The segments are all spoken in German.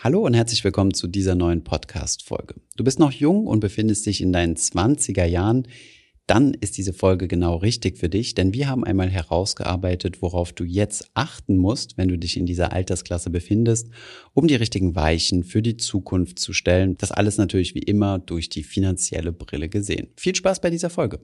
Hallo und herzlich willkommen zu dieser neuen Podcast-Folge. Du bist noch jung und befindest dich in deinen 20er Jahren. Dann ist diese Folge genau richtig für dich, denn wir haben einmal herausgearbeitet, worauf du jetzt achten musst, wenn du dich in dieser Altersklasse befindest, um die richtigen Weichen für die Zukunft zu stellen. Das alles natürlich wie immer durch die finanzielle Brille gesehen. Viel Spaß bei dieser Folge.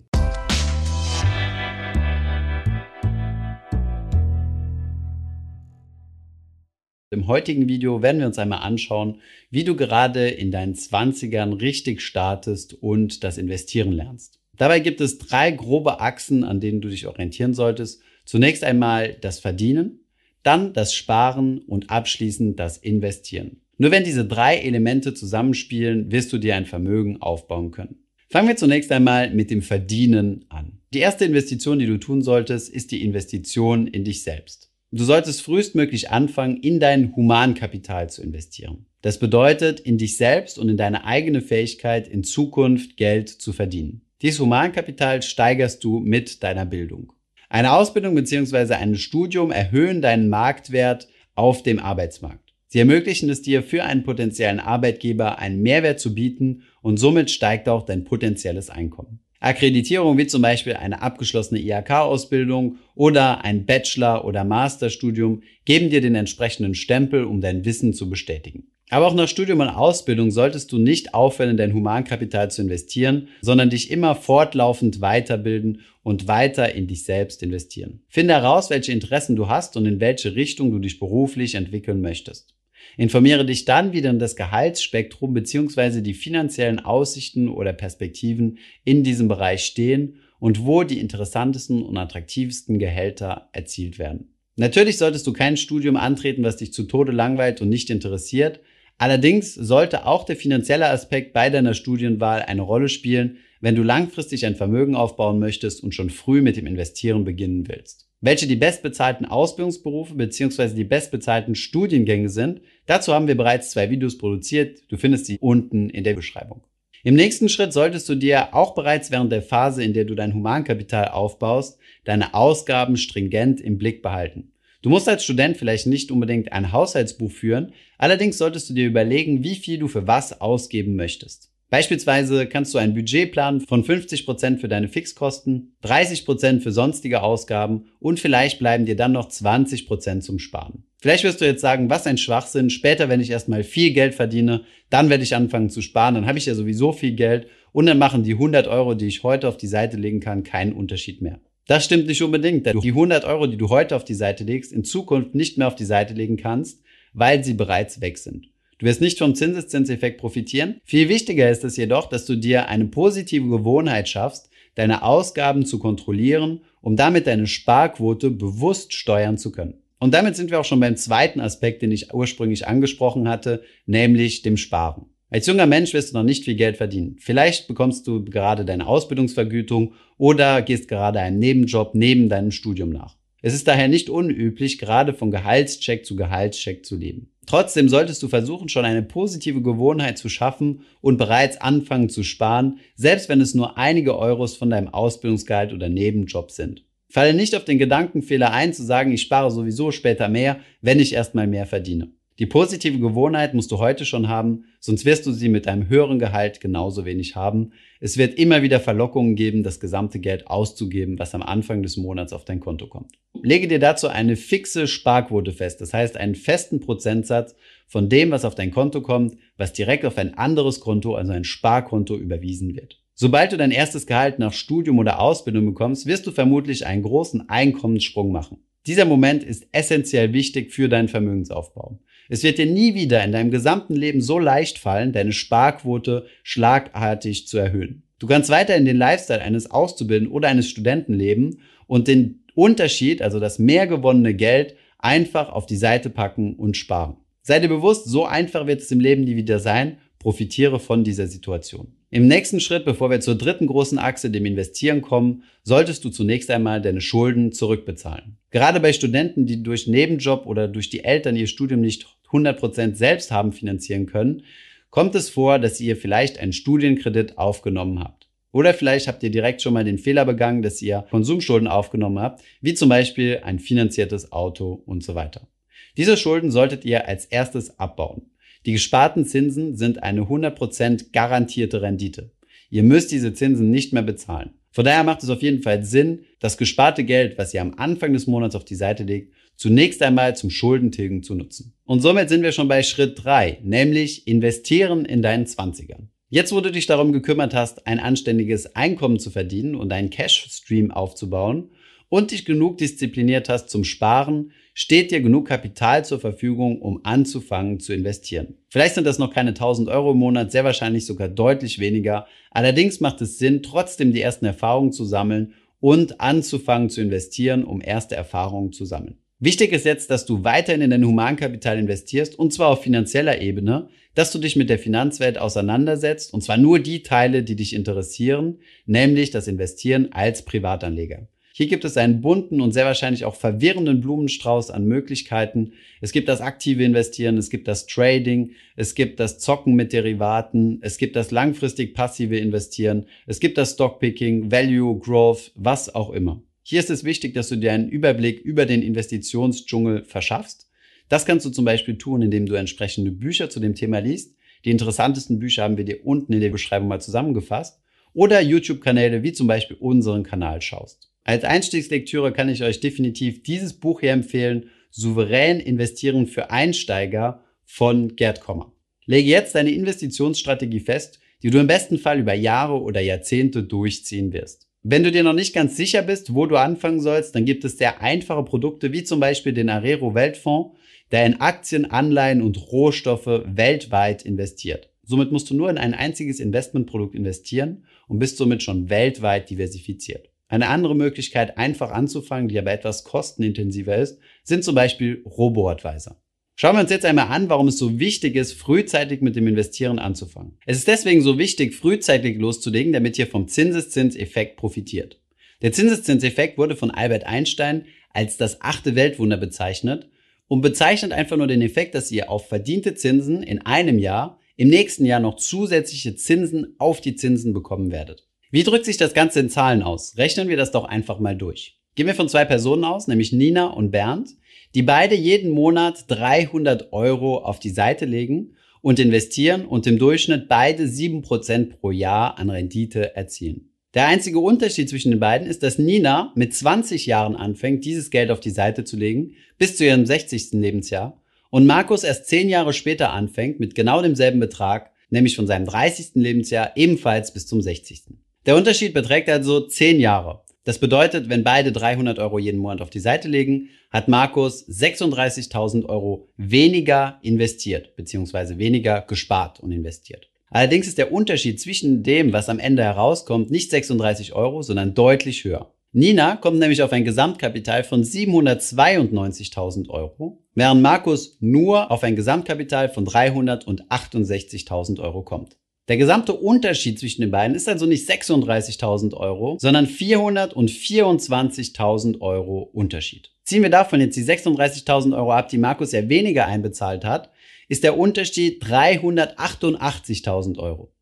Im heutigen Video werden wir uns einmal anschauen, wie du gerade in deinen 20ern richtig startest und das Investieren lernst. Dabei gibt es drei grobe Achsen, an denen du dich orientieren solltest. Zunächst einmal das Verdienen, dann das Sparen und abschließend das Investieren. Nur wenn diese drei Elemente zusammenspielen, wirst du dir ein Vermögen aufbauen können. Fangen wir zunächst einmal mit dem Verdienen an. Die erste Investition, die du tun solltest, ist die Investition in dich selbst. Du solltest frühestmöglich anfangen, in dein Humankapital zu investieren. Das bedeutet, in dich selbst und in deine eigene Fähigkeit, in Zukunft Geld zu verdienen. Dieses Humankapital steigerst du mit deiner Bildung. Eine Ausbildung bzw. ein Studium erhöhen deinen Marktwert auf dem Arbeitsmarkt. Sie ermöglichen es dir, für einen potenziellen Arbeitgeber einen Mehrwert zu bieten und somit steigt auch dein potenzielles Einkommen. Akkreditierung wie zum Beispiel eine abgeschlossene IHK-Ausbildung oder ein Bachelor- oder Masterstudium geben dir den entsprechenden Stempel, um dein Wissen zu bestätigen. Aber auch nach Studium und Ausbildung solltest du nicht aufhören, in dein Humankapital zu investieren, sondern dich immer fortlaufend weiterbilden und weiter in dich selbst investieren. Finde heraus, welche Interessen du hast und in welche Richtung du dich beruflich entwickeln möchtest. Informiere dich dann wieder in das Gehaltsspektrum bzw. die finanziellen Aussichten oder Perspektiven in diesem Bereich stehen und wo die interessantesten und attraktivsten Gehälter erzielt werden. Natürlich solltest du kein Studium antreten, was dich zu Tode langweilt und nicht interessiert. Allerdings sollte auch der finanzielle Aspekt bei deiner Studienwahl eine Rolle spielen, wenn du langfristig ein Vermögen aufbauen möchtest und schon früh mit dem Investieren beginnen willst. Welche die bestbezahlten Ausbildungsberufe bzw. die bestbezahlten Studiengänge sind, dazu haben wir bereits zwei Videos produziert. Du findest sie unten in der Beschreibung. Im nächsten Schritt solltest du dir auch bereits während der Phase, in der du dein Humankapital aufbaust, deine Ausgaben stringent im Blick behalten. Du musst als Student vielleicht nicht unbedingt ein Haushaltsbuch führen, allerdings solltest du dir überlegen, wie viel du für was ausgeben möchtest. Beispielsweise kannst du ein Budget planen von 50% für deine Fixkosten, 30% für sonstige Ausgaben und vielleicht bleiben dir dann noch 20% zum Sparen. Vielleicht wirst du jetzt sagen, was ein Schwachsinn, später, wenn ich erstmal viel Geld verdiene, dann werde ich anfangen zu sparen, dann habe ich ja sowieso viel Geld und dann machen die 100 Euro, die ich heute auf die Seite legen kann, keinen Unterschied mehr. Das stimmt nicht unbedingt, denn die 100 Euro, die du heute auf die Seite legst, in Zukunft nicht mehr auf die Seite legen kannst, weil sie bereits weg sind. Du wirst nicht vom Zinseszinseffekt profitieren. Viel wichtiger ist es jedoch, dass du dir eine positive Gewohnheit schaffst, deine Ausgaben zu kontrollieren, um damit deine Sparquote bewusst steuern zu können. Und damit sind wir auch schon beim zweiten Aspekt, den ich ursprünglich angesprochen hatte, nämlich dem Sparen. Als junger Mensch wirst du noch nicht viel Geld verdienen. Vielleicht bekommst du gerade deine Ausbildungsvergütung oder gehst gerade einen Nebenjob neben deinem Studium nach. Es ist daher nicht unüblich, gerade von Gehaltscheck zu Gehaltscheck zu leben. Trotzdem solltest du versuchen, schon eine positive Gewohnheit zu schaffen und bereits anfangen zu sparen, selbst wenn es nur einige Euros von deinem Ausbildungsgehalt oder Nebenjob sind. Falle nicht auf den Gedankenfehler ein, zu sagen, ich spare sowieso später mehr, wenn ich erstmal mehr verdiene. Die positive Gewohnheit musst du heute schon haben, sonst wirst du sie mit einem höheren Gehalt genauso wenig haben. Es wird immer wieder Verlockungen geben, das gesamte Geld auszugeben, was am Anfang des Monats auf dein Konto kommt. Lege dir dazu eine fixe Sparquote fest, das heißt einen festen Prozentsatz von dem, was auf dein Konto kommt, was direkt auf ein anderes Konto, also ein Sparkonto, überwiesen wird. Sobald du dein erstes Gehalt nach Studium oder Ausbildung bekommst, wirst du vermutlich einen großen Einkommenssprung machen. Dieser Moment ist essentiell wichtig für deinen Vermögensaufbau. Es wird dir nie wieder in deinem gesamten Leben so leicht fallen, deine Sparquote schlagartig zu erhöhen. Du kannst weiter in den Lifestyle eines Auszubildenden oder eines Studenten leben und den Unterschied, also das mehr gewonnene Geld, einfach auf die Seite packen und sparen. Sei dir bewusst, so einfach wird es im Leben nie wieder sein. Profitiere von dieser Situation. Im nächsten Schritt, bevor wir zur dritten großen Achse, dem Investieren kommen, solltest du zunächst einmal deine Schulden zurückbezahlen. Gerade bei Studenten, die durch Nebenjob oder durch die Eltern ihr Studium nicht 100% selbst haben finanzieren können, kommt es vor, dass ihr vielleicht einen Studienkredit aufgenommen habt. Oder vielleicht habt ihr direkt schon mal den Fehler begangen, dass ihr Konsumschulden aufgenommen habt, wie zum Beispiel ein finanziertes Auto und so weiter. Diese Schulden solltet ihr als erstes abbauen. Die gesparten Zinsen sind eine 100% garantierte Rendite. Ihr müsst diese Zinsen nicht mehr bezahlen. Von daher macht es auf jeden Fall Sinn, das gesparte Geld, was ihr am Anfang des Monats auf die Seite legt, zunächst einmal zum Schuldentilgen zu nutzen. Und somit sind wir schon bei Schritt drei, nämlich investieren in deinen Zwanzigern. Jetzt, wo du dich darum gekümmert hast, ein anständiges Einkommen zu verdienen und einen Cash-Stream aufzubauen und dich genug diszipliniert hast zum Sparen, steht dir genug Kapital zur Verfügung, um anzufangen zu investieren. Vielleicht sind das noch keine 1000 Euro im Monat, sehr wahrscheinlich sogar deutlich weniger. Allerdings macht es Sinn, trotzdem die ersten Erfahrungen zu sammeln und anzufangen zu investieren, um erste Erfahrungen zu sammeln. Wichtig ist jetzt, dass du weiterhin in dein Humankapital investierst und zwar auf finanzieller Ebene, dass du dich mit der Finanzwelt auseinandersetzt und zwar nur die Teile, die dich interessieren, nämlich das Investieren als Privatanleger. Hier gibt es einen bunten und sehr wahrscheinlich auch verwirrenden Blumenstrauß an Möglichkeiten. Es gibt das aktive Investieren, es gibt das Trading, es gibt das Zocken mit Derivaten, es gibt das langfristig passive Investieren, es gibt das Stockpicking, Value, Growth, was auch immer. Hier ist es wichtig, dass du dir einen Überblick über den Investitionsdschungel verschaffst. Das kannst du zum Beispiel tun, indem du entsprechende Bücher zu dem Thema liest. Die interessantesten Bücher haben wir dir unten in der Beschreibung mal zusammengefasst. Oder YouTube-Kanäle wie zum Beispiel unseren Kanal schaust. Als Einstiegslektüre kann ich euch definitiv dieses Buch hier empfehlen, Souverän investieren für Einsteiger von Gerd Kommer. Lege jetzt deine Investitionsstrategie fest, die du im besten Fall über Jahre oder Jahrzehnte durchziehen wirst. Wenn du dir noch nicht ganz sicher bist, wo du anfangen sollst, dann gibt es sehr einfache Produkte wie zum Beispiel den Arero Weltfonds, der in Aktien, Anleihen und Rohstoffe weltweit investiert. Somit musst du nur in ein einziges Investmentprodukt investieren und bist somit schon weltweit diversifiziert. Eine andere Möglichkeit, einfach anzufangen, die aber etwas kostenintensiver ist, sind zum Beispiel Robo-Advisor. Schauen wir uns jetzt einmal an, warum es so wichtig ist, frühzeitig mit dem Investieren anzufangen. Es ist deswegen so wichtig, frühzeitig loszulegen, damit ihr vom Zinseszinseffekt profitiert. Der Zinseszinseffekt wurde von Albert Einstein als das achte Weltwunder bezeichnet und bezeichnet einfach nur den Effekt, dass ihr auf verdiente Zinsen in einem Jahr im nächsten Jahr noch zusätzliche Zinsen auf die Zinsen bekommen werdet. Wie drückt sich das Ganze in Zahlen aus? Rechnen wir das doch einfach mal durch. Gehen wir von zwei Personen aus, nämlich Nina und Bernd, die beide jeden Monat 300 Euro auf die Seite legen und investieren und im Durchschnitt beide 7% pro Jahr an Rendite erzielen. Der einzige Unterschied zwischen den beiden ist, dass Nina mit 20 Jahren anfängt, dieses Geld auf die Seite zu legen, bis zu ihrem 60. Lebensjahr, und Markus erst 10 Jahre später anfängt, mit genau demselben Betrag, nämlich von seinem 30. Lebensjahr ebenfalls bis zum 60. Der Unterschied beträgt also 10 Jahre. Das bedeutet, wenn beide 300 Euro jeden Monat auf die Seite legen, hat Markus 36.000 Euro weniger investiert, beziehungsweise weniger gespart und investiert. Allerdings ist der Unterschied zwischen dem, was am Ende herauskommt, nicht 36 Euro, sondern deutlich höher. Nina kommt nämlich auf ein Gesamtkapital von 792.000 Euro, während Markus nur auf ein Gesamtkapital von 368.000 Euro kommt. Der gesamte Unterschied zwischen den beiden ist also nicht 36.000 Euro, sondern 424.000 Euro Unterschied. Ziehen wir davon jetzt die 36.000 Euro ab, die Markus ja weniger einbezahlt hat, ist der Unterschied 388.000 Euro.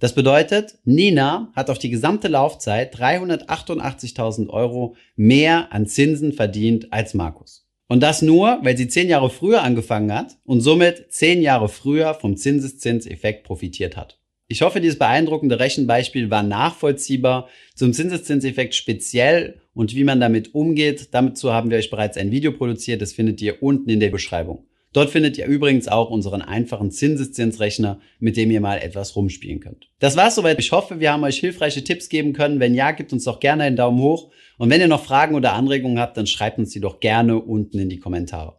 Das bedeutet, Nina hat auf die gesamte Laufzeit 388.000 Euro mehr an Zinsen verdient als Markus. Und das nur, weil sie zehn Jahre früher angefangen hat und somit zehn Jahre früher vom Zinseszinseffekt profitiert hat. Ich hoffe, dieses beeindruckende Rechenbeispiel war nachvollziehbar zum Zinseszinseffekt speziell und wie man damit umgeht. Dazu haben wir euch bereits ein Video produziert, das findet ihr unten in der Beschreibung. Dort findet ihr übrigens auch unseren einfachen Zinseszinsrechner, mit dem ihr mal etwas rumspielen könnt. Das war's soweit. Ich hoffe, wir haben euch hilfreiche Tipps geben können. Wenn ja, gebt uns doch gerne einen Daumen hoch. Und wenn ihr noch Fragen oder Anregungen habt, dann schreibt uns die doch gerne unten in die Kommentare.